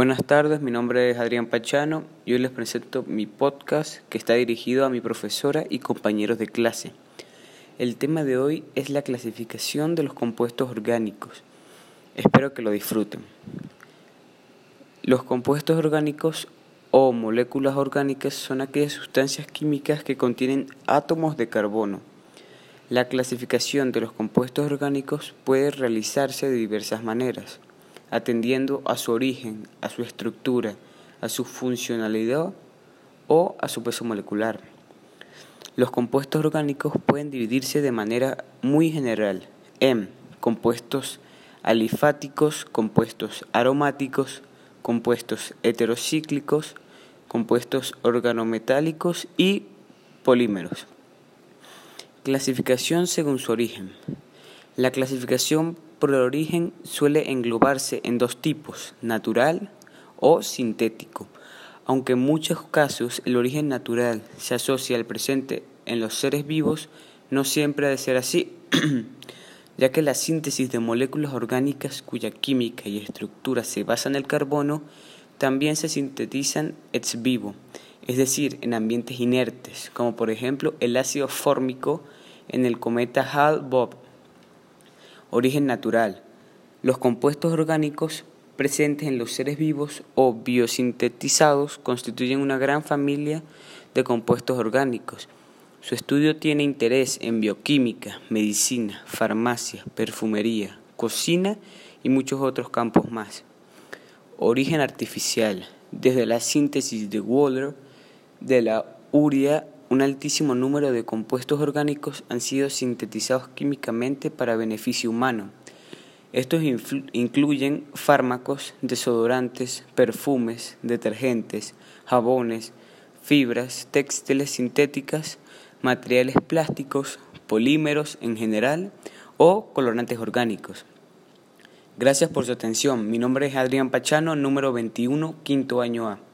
Buenas tardes, mi nombre es Adrián Pachano y hoy les presento mi podcast que está dirigido a mi profesora y compañeros de clase. El tema de hoy es la clasificación de los compuestos orgánicos. Espero que lo disfruten. Los compuestos orgánicos o moléculas orgánicas son aquellas sustancias químicas que contienen átomos de carbono. La clasificación de los compuestos orgánicos puede realizarse de diversas maneras atendiendo a su origen, a su estructura, a su funcionalidad o a su peso molecular. Los compuestos orgánicos pueden dividirse de manera muy general en compuestos alifáticos, compuestos aromáticos, compuestos heterocíclicos, compuestos organometálicos y polímeros. Clasificación según su origen. La clasificación por el origen suele englobarse en dos tipos, natural o sintético, aunque en muchos casos el origen natural se asocia al presente en los seres vivos, no siempre ha de ser así, ya que la síntesis de moléculas orgánicas cuya química y estructura se basa en el carbono también se sintetizan ex vivo, es decir, en ambientes inertes, como por ejemplo el ácido fórmico en el cometa Hale-Bopp Origen natural. Los compuestos orgánicos presentes en los seres vivos o biosintetizados constituyen una gran familia de compuestos orgánicos. Su estudio tiene interés en bioquímica, medicina, farmacia, perfumería, cocina y muchos otros campos más. Origen artificial. Desde la síntesis de Waller de la urea un altísimo número de compuestos orgánicos han sido sintetizados químicamente para beneficio humano. Estos incluyen fármacos, desodorantes, perfumes, detergentes, jabones, fibras, textiles sintéticas, materiales plásticos, polímeros en general o colorantes orgánicos. Gracias por su atención. Mi nombre es Adrián Pachano, número 21, quinto año A.